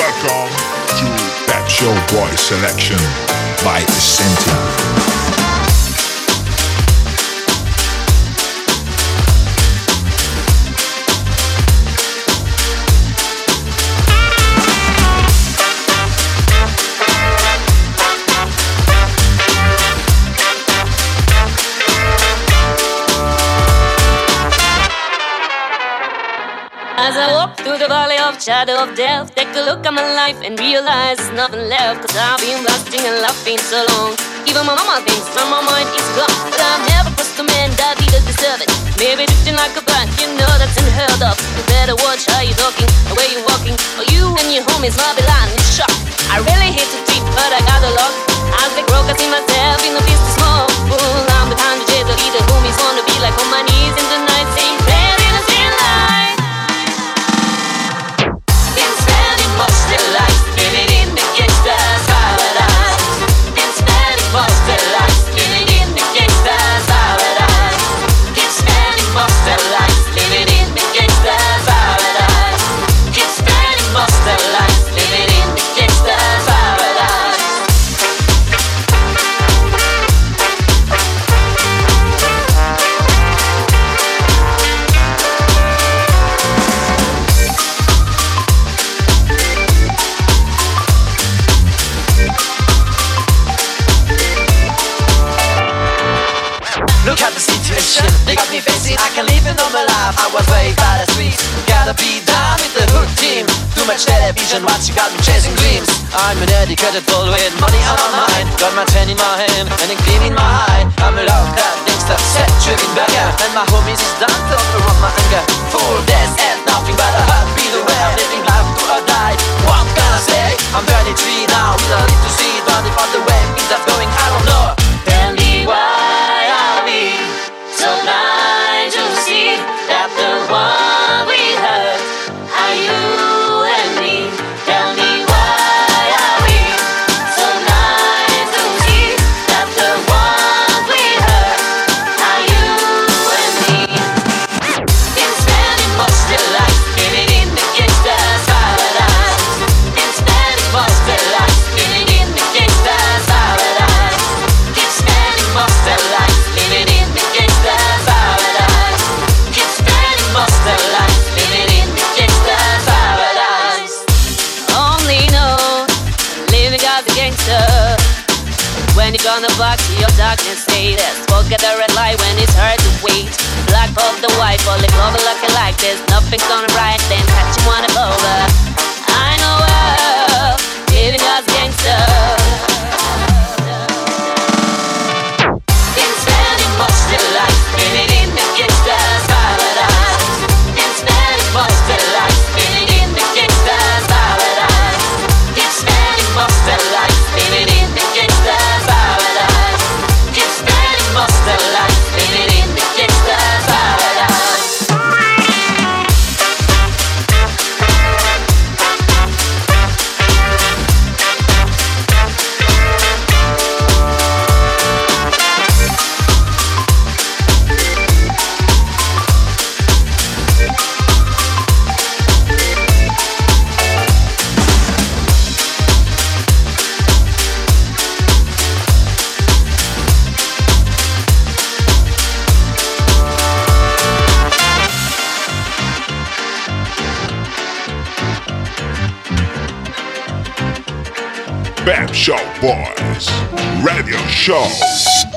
Welcome to Pep Show Boy Selection by Ascenti. Shadow of death, take a look at my life and realize there's nothing left. Cause I've been blasting and laughing so long. Even my mama thinks that my mind is gone. But I've never crossed a man that didn't deserve it. Maybe drifting like a bird, you know that's unheard of. You better watch how you're talking, the way you're walking. Or you and your homies might be lying in shock. I really hate to cheat, but I got a lot. As they grow, I see myself in a small. Fool, I'm behind the jet, the leader, homies wanna be like on my knees in the night, much television watching got me chasing dreams. I'm an educated fool with money on my mind. Got my pen in my hand and a gleam in my eye. I'm a locked up gangster, set driven beggar And my homies is done to overrun my anger. Fool, this ain't nothing but a heartbeat Pep Show Boys Radio Show.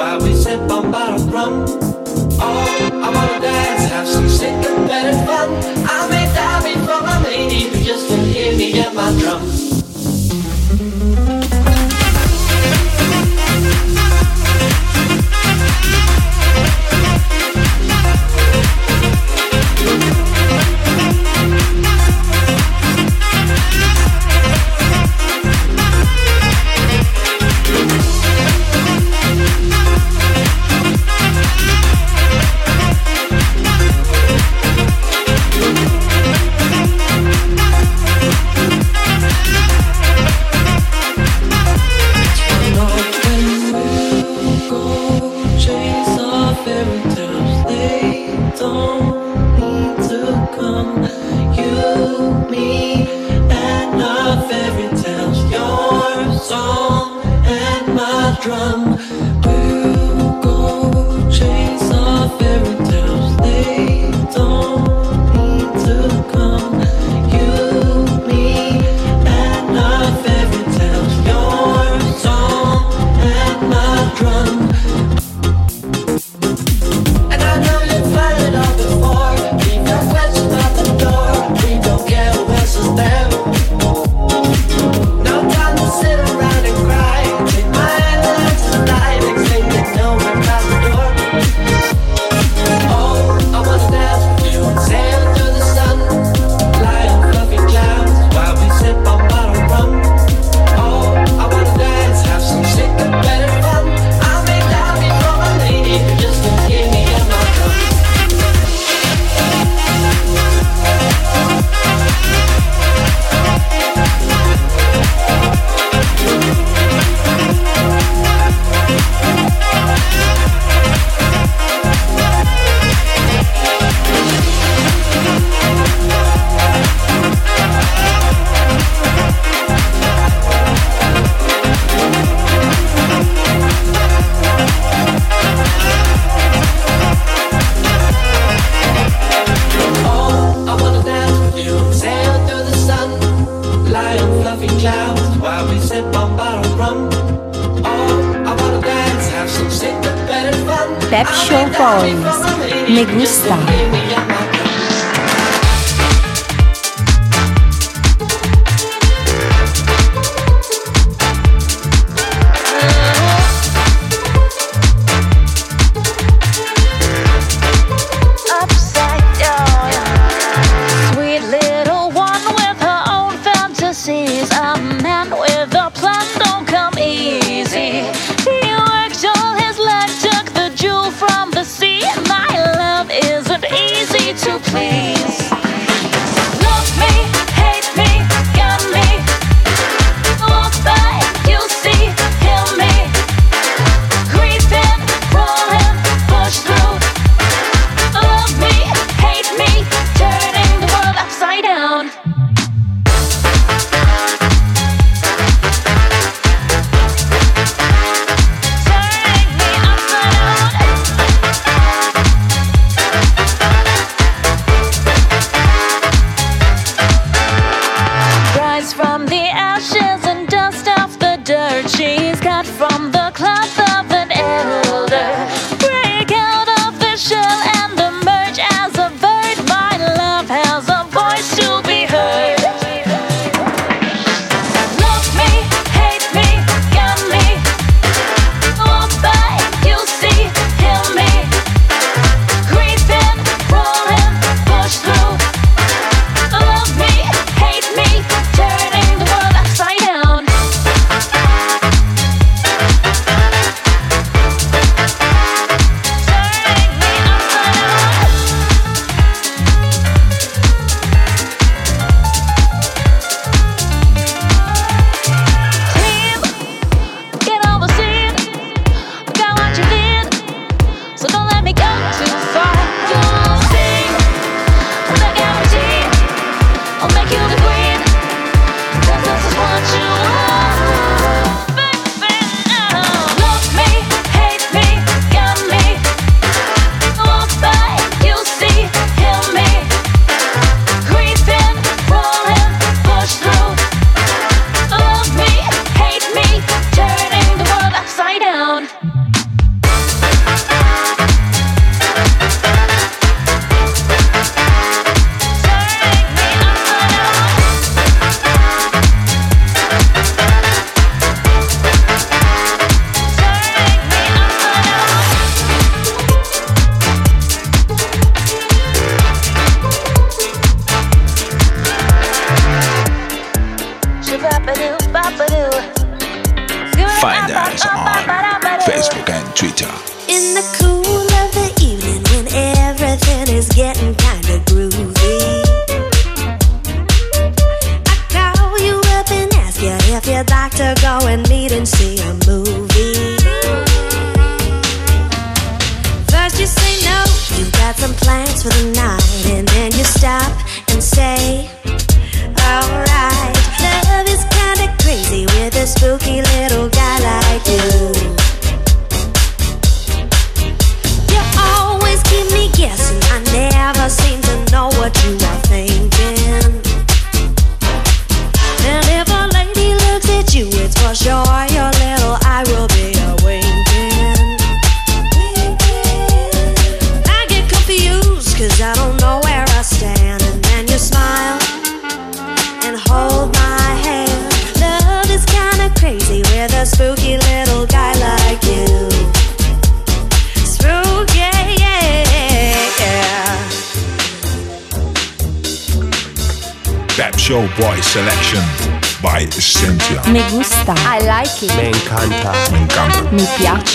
why we sip on bottled rum. Oh, I wanna dance, have some sick and better fun. I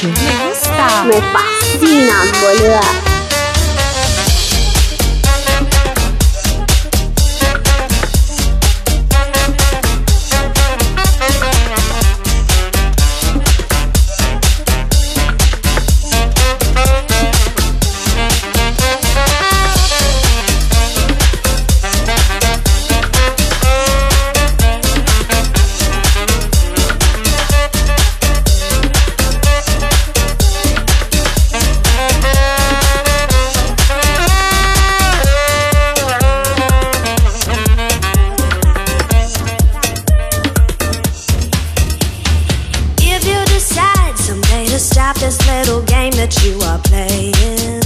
Me gusta. Me fascinan, boluda. to stop this little game that you are playing.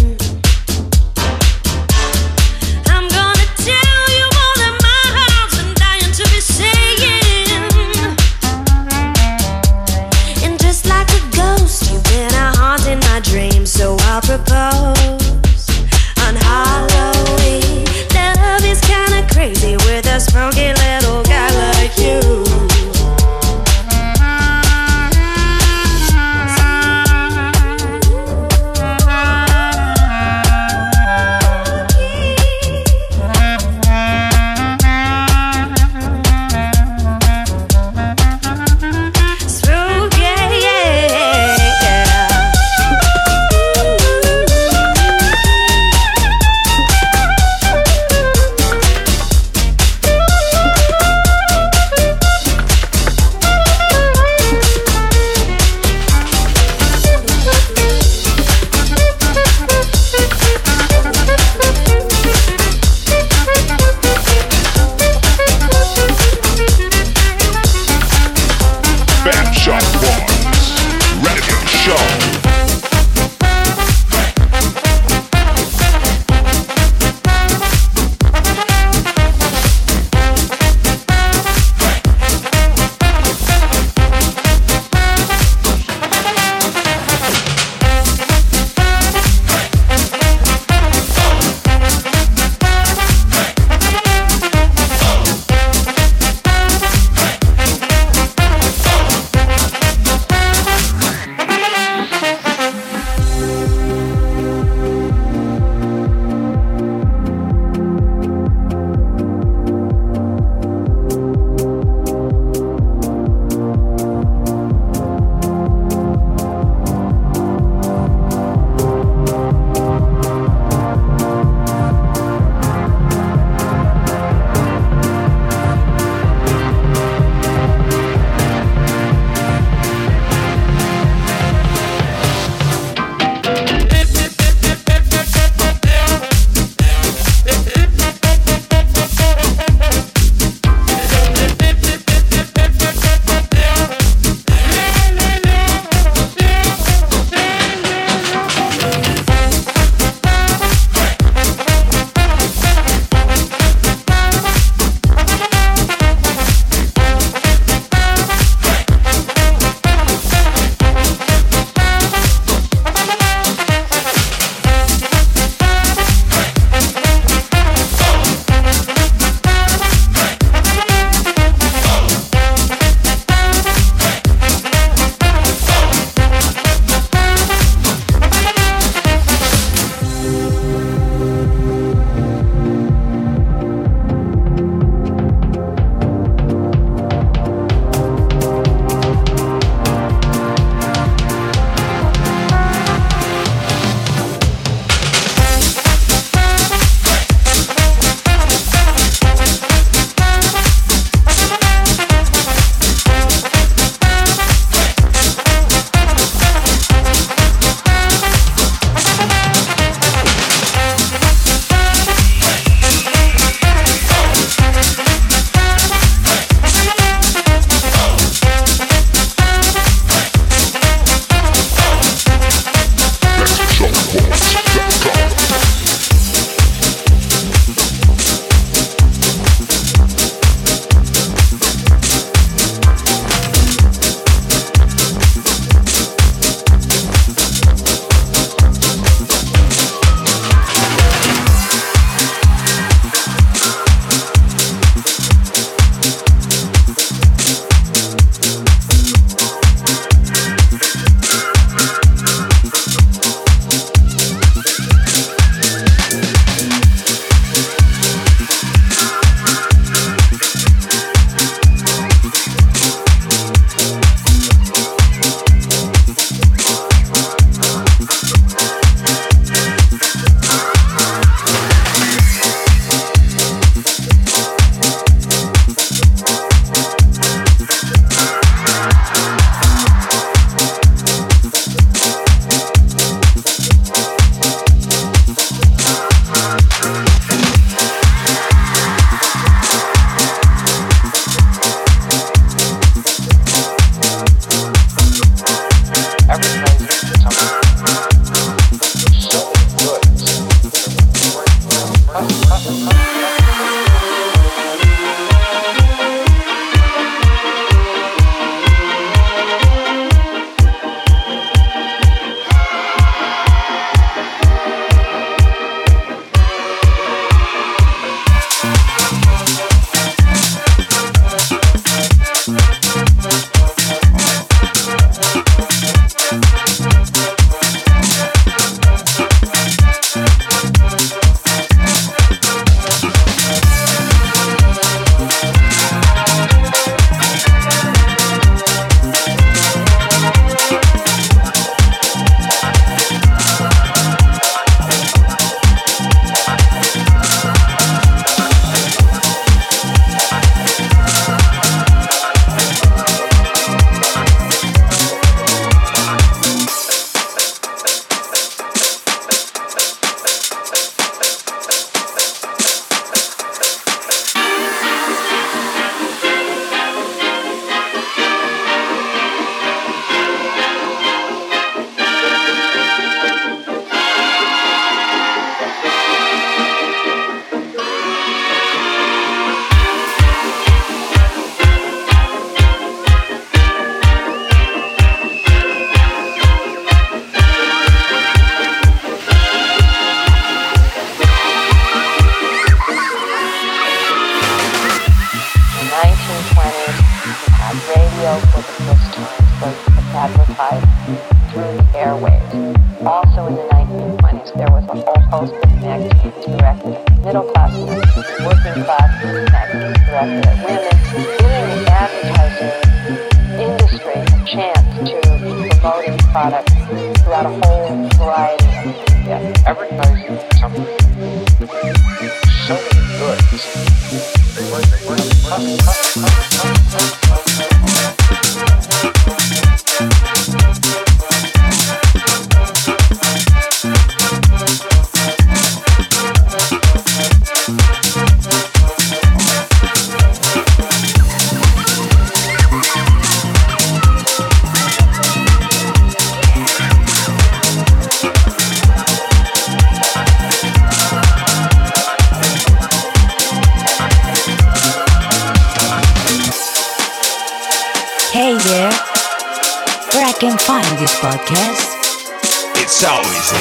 as always,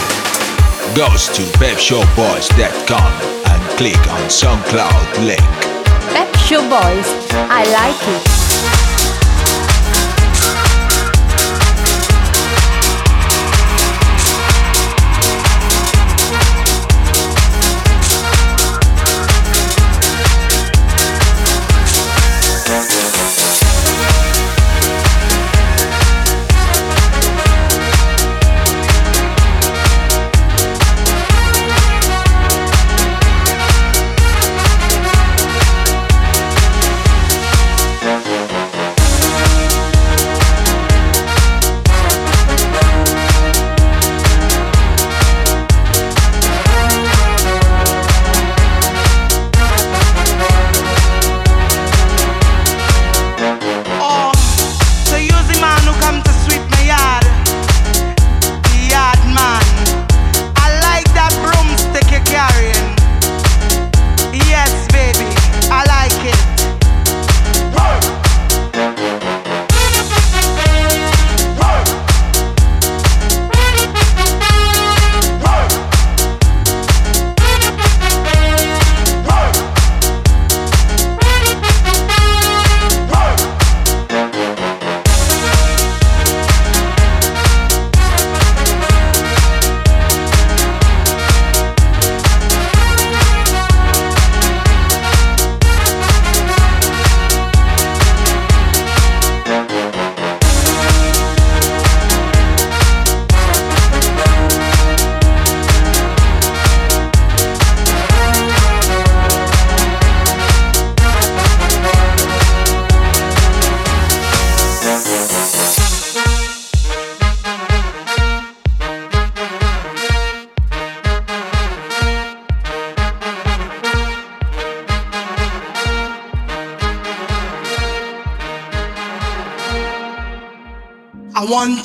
goes to pepshowboys.com and click on SoundCloud link. Pep Show Boys, I like it.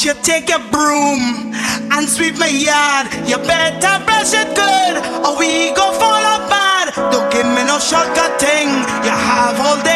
You take a broom and sweep my yard? You better brush it good, or we go fall apart. Don't give me no shortcut thing. You have all day.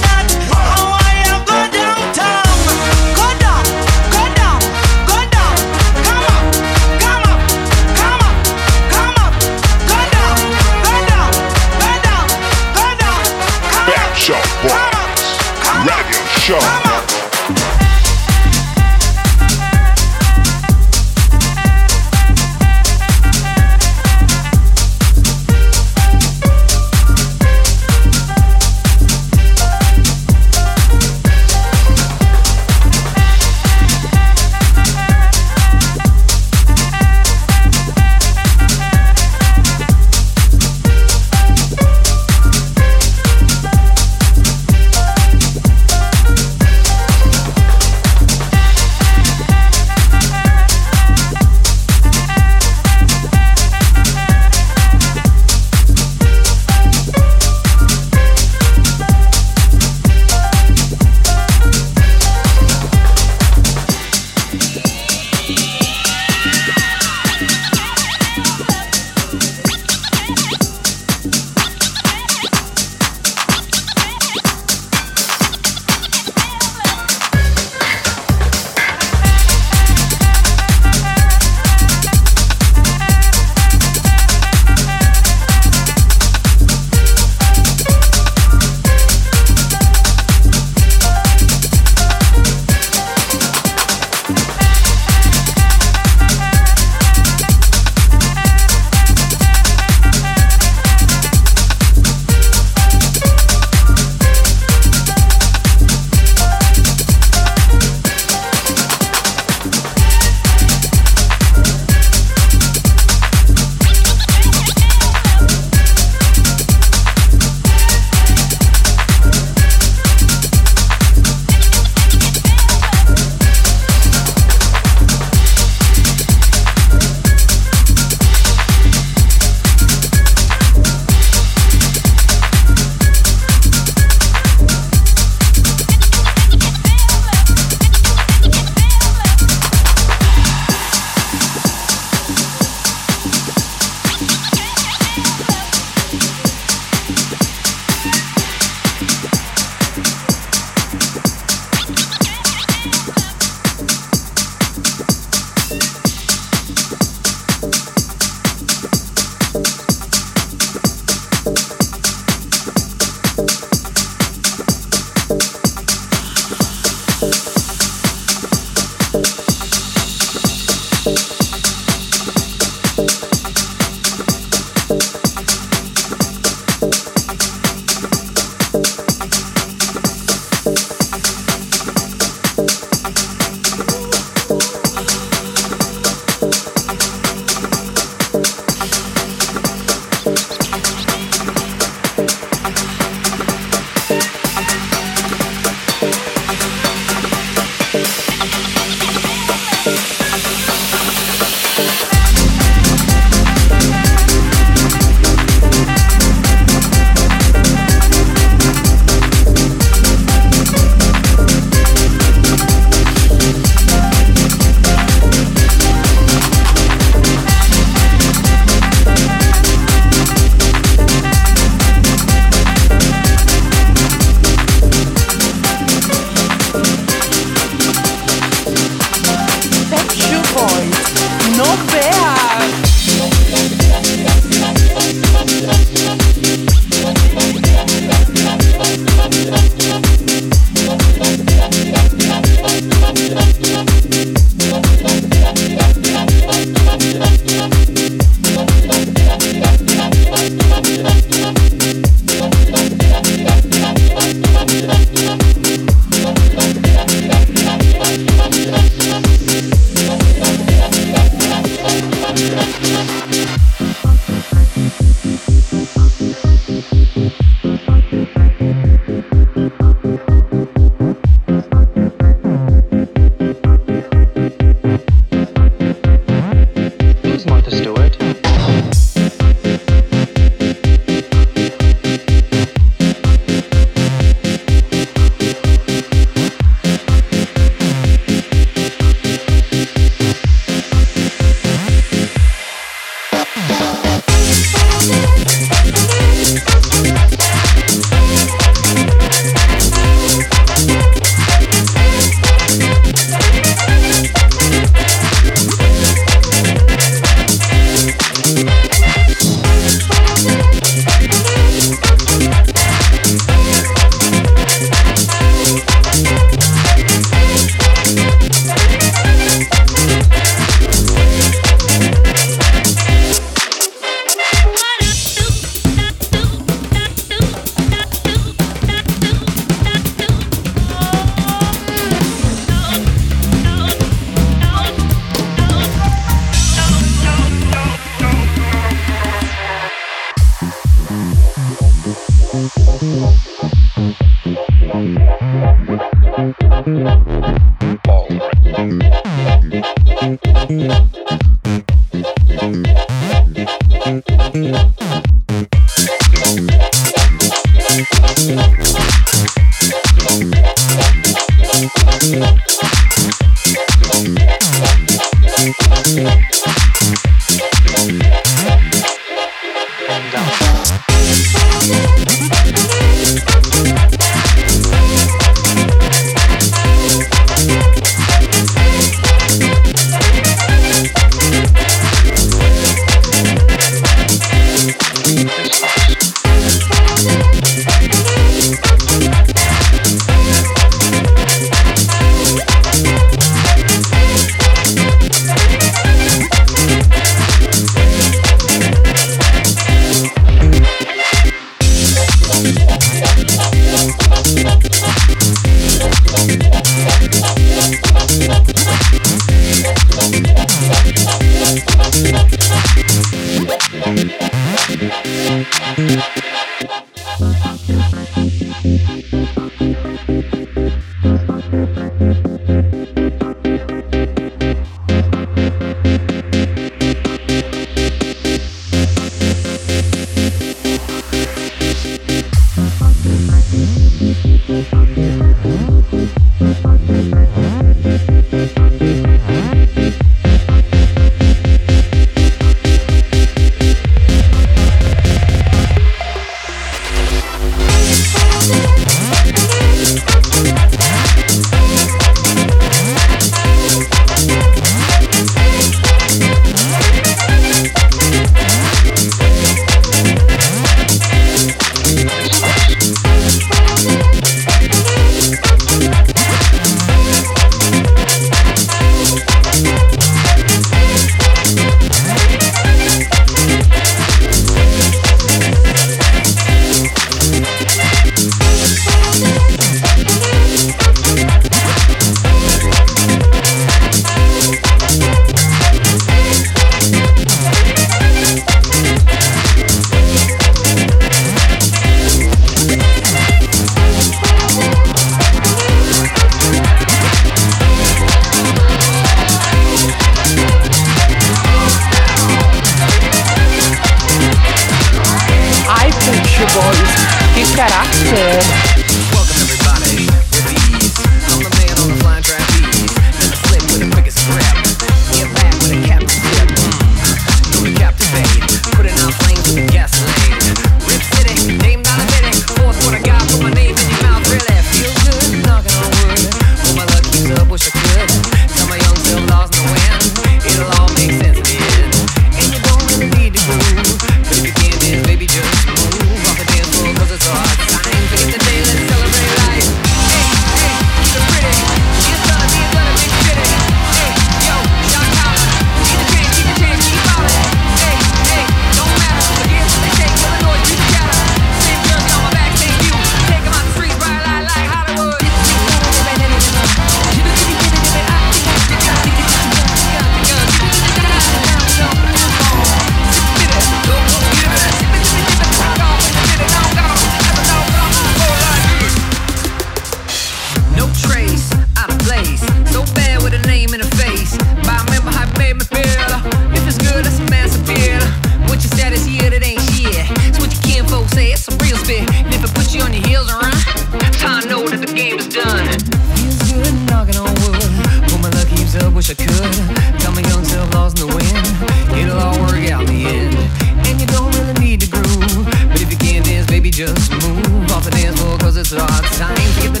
just move off the dance floor cause it's our time.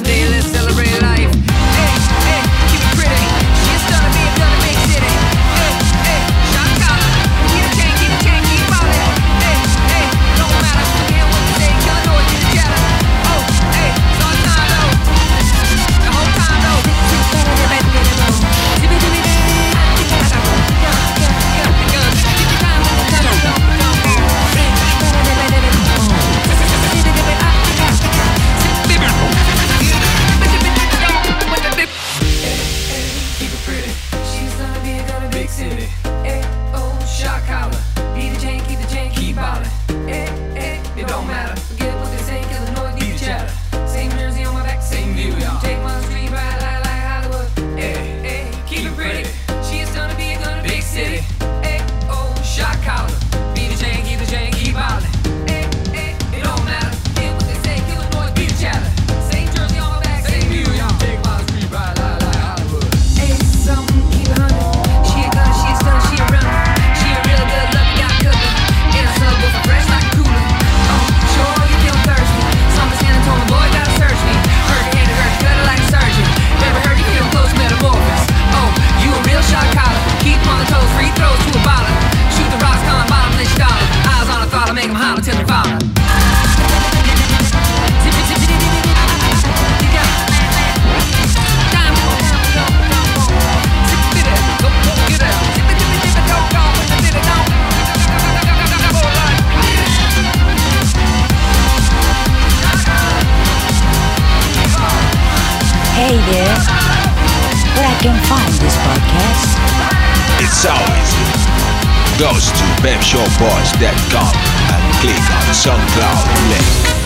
Hey there, where I can find this podcast? It's easy. Goes to pepshowboys.com and click on SoundCloud link.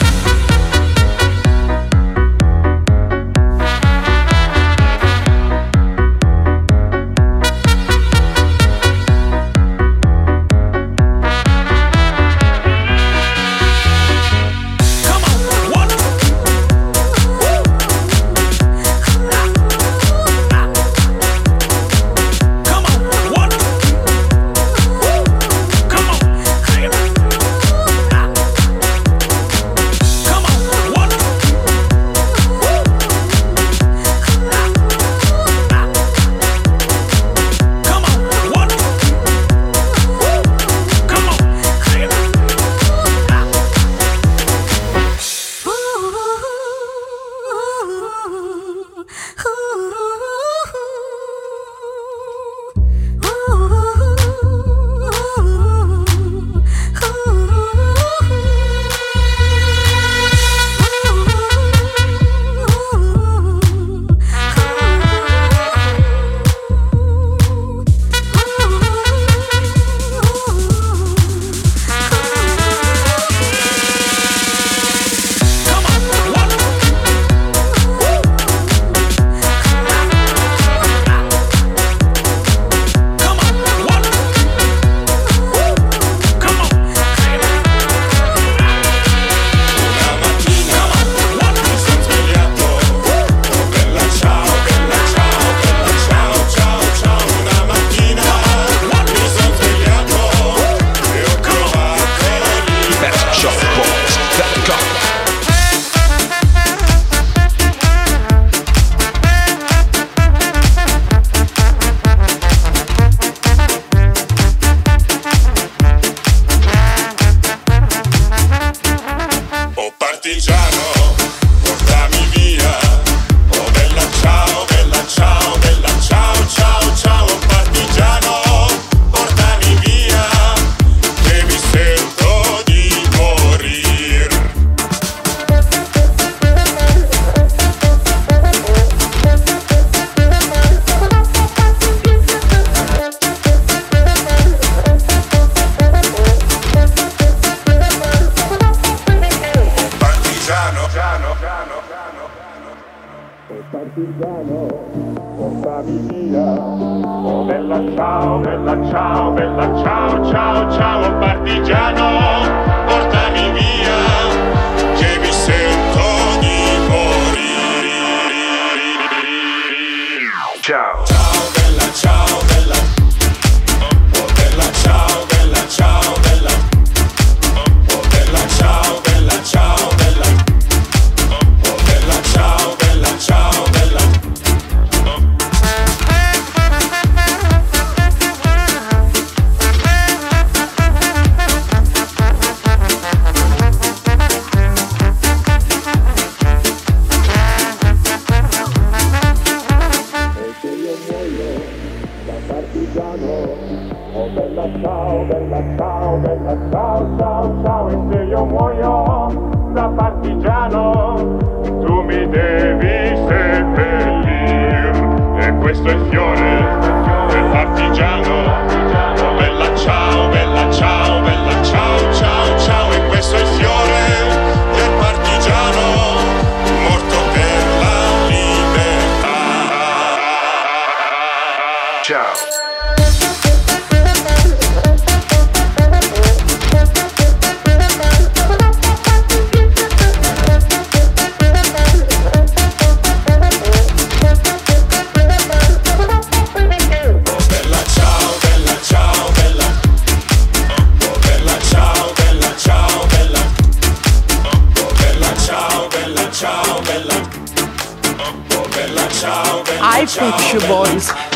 questo è il dell'artigiano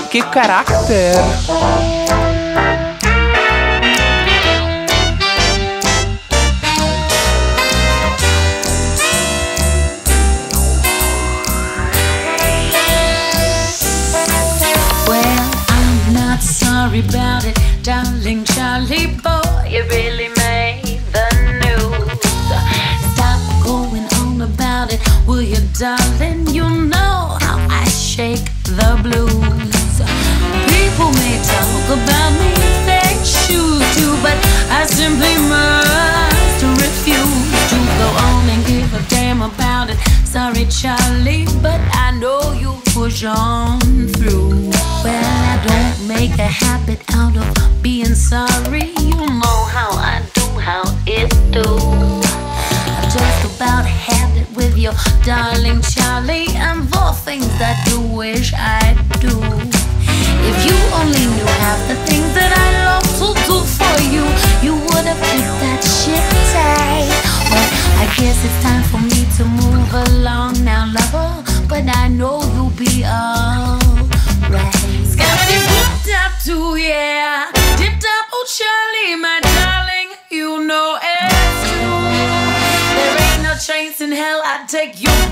Que caráter!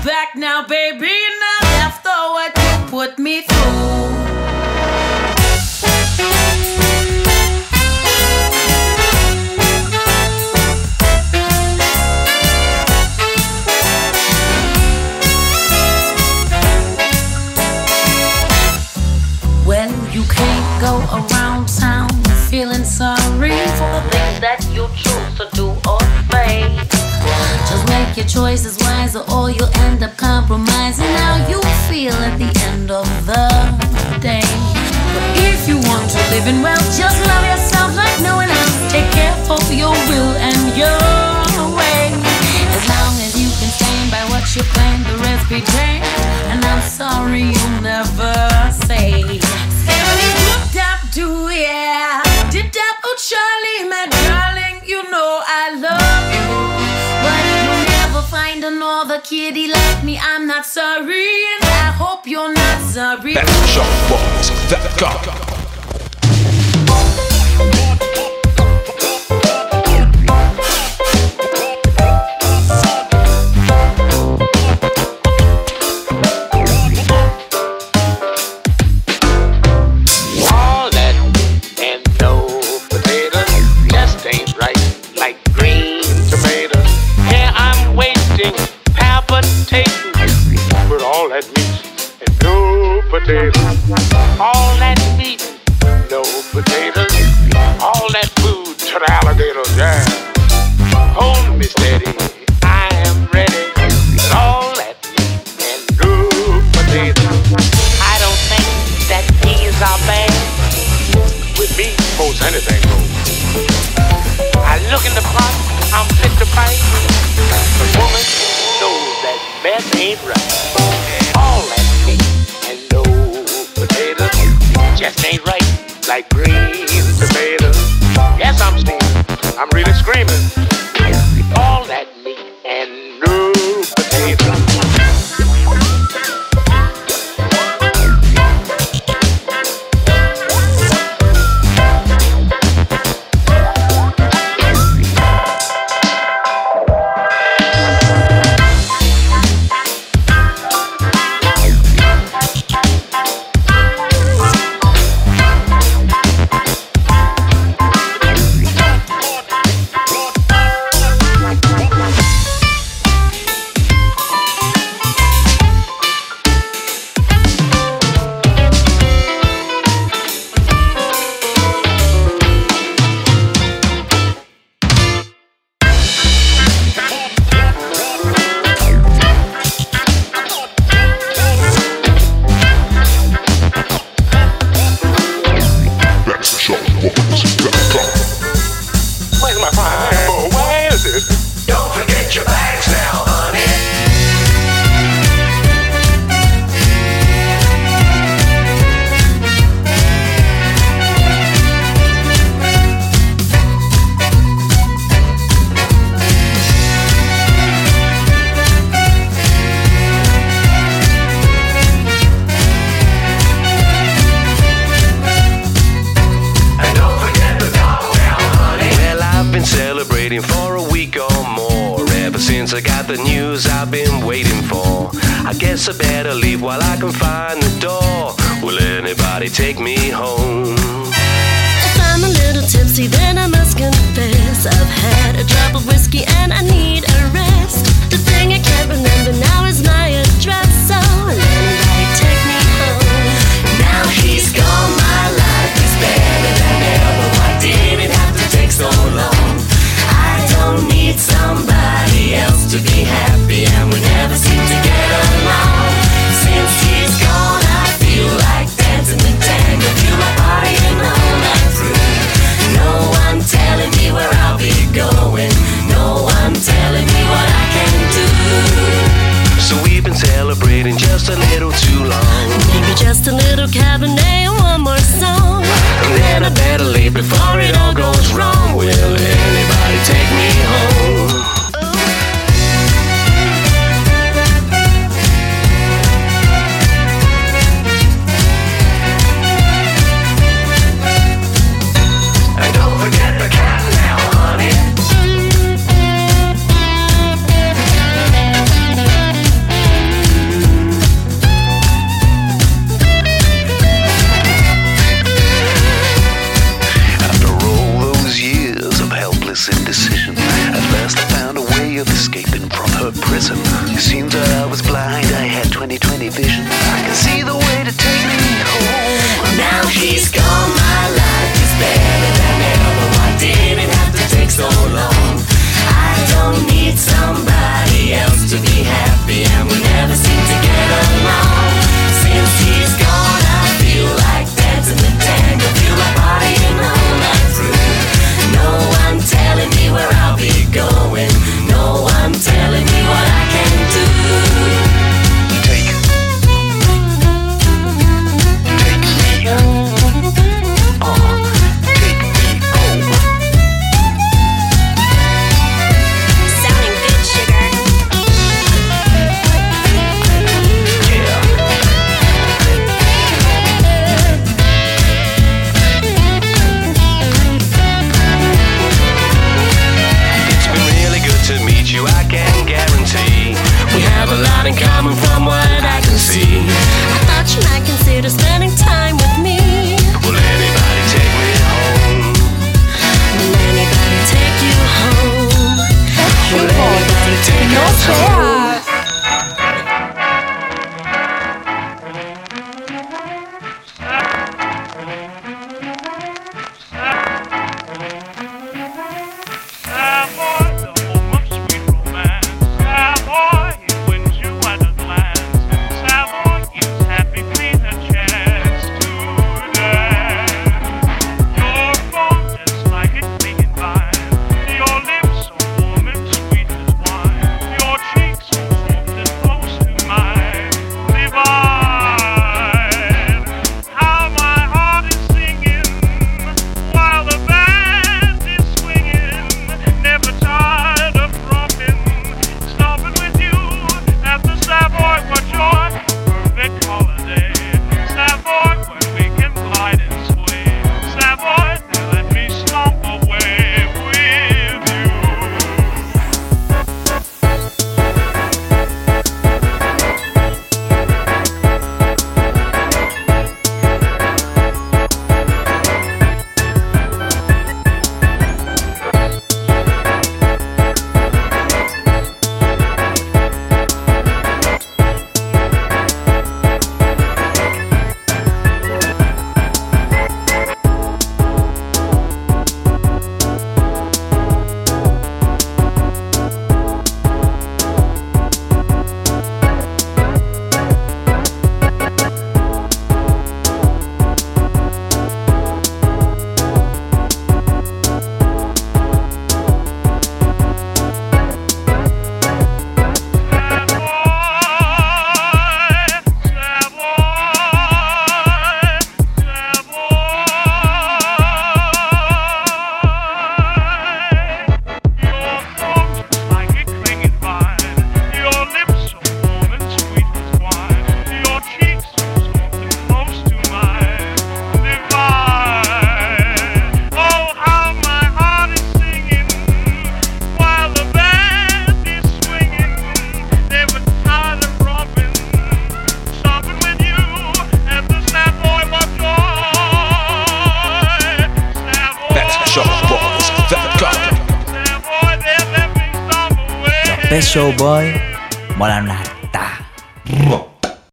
Back now, baby. Your choices wiser, or you'll end up compromising how you feel at the end of the day. But if you want to live in wealth, just love yourself like no one else. Take care of your will and your way. As long as you can stand by what you claim, the rest be damned. And I'm sorry you'll never say. Dipped up, do yeah. Dipped up, oh Charlie, my darling, you know kitty like me. I'm not sorry, and I hope you're not sorry. PepShowBoys.com. that meat and no potatoes. All that meat, no potatoes. All that food to the alligators, yeah. Hold me steady, I am ready. With all that meat and no potatoes. I don't think that peas are bad. With me, most anything goes. I look in the pot, I'm fit to fight. The woman knows that mess ain't right. Ain't right like green tomatoes. Yes, I'm steaming. I'm really screaming. news I've been waiting for. I guess I better leave while I can find the door. Will anybody take me home? If I'm a little tipsy, then I must confess I've had a drop of whiskey and I need a rest. The thing I can't remember now is my address, so will anybody take me home? Now he's gone, my life is better than ever. Why did it have to take so long? I don't need somebody else to be happy. get better leave before it all goes wrong. Will anybody take me home? visions. I can see the way to take me home. Now he's gone, my life is better than ever. Why did it have to take so long? I don't need somebody else to be happy, and we never seem to get along.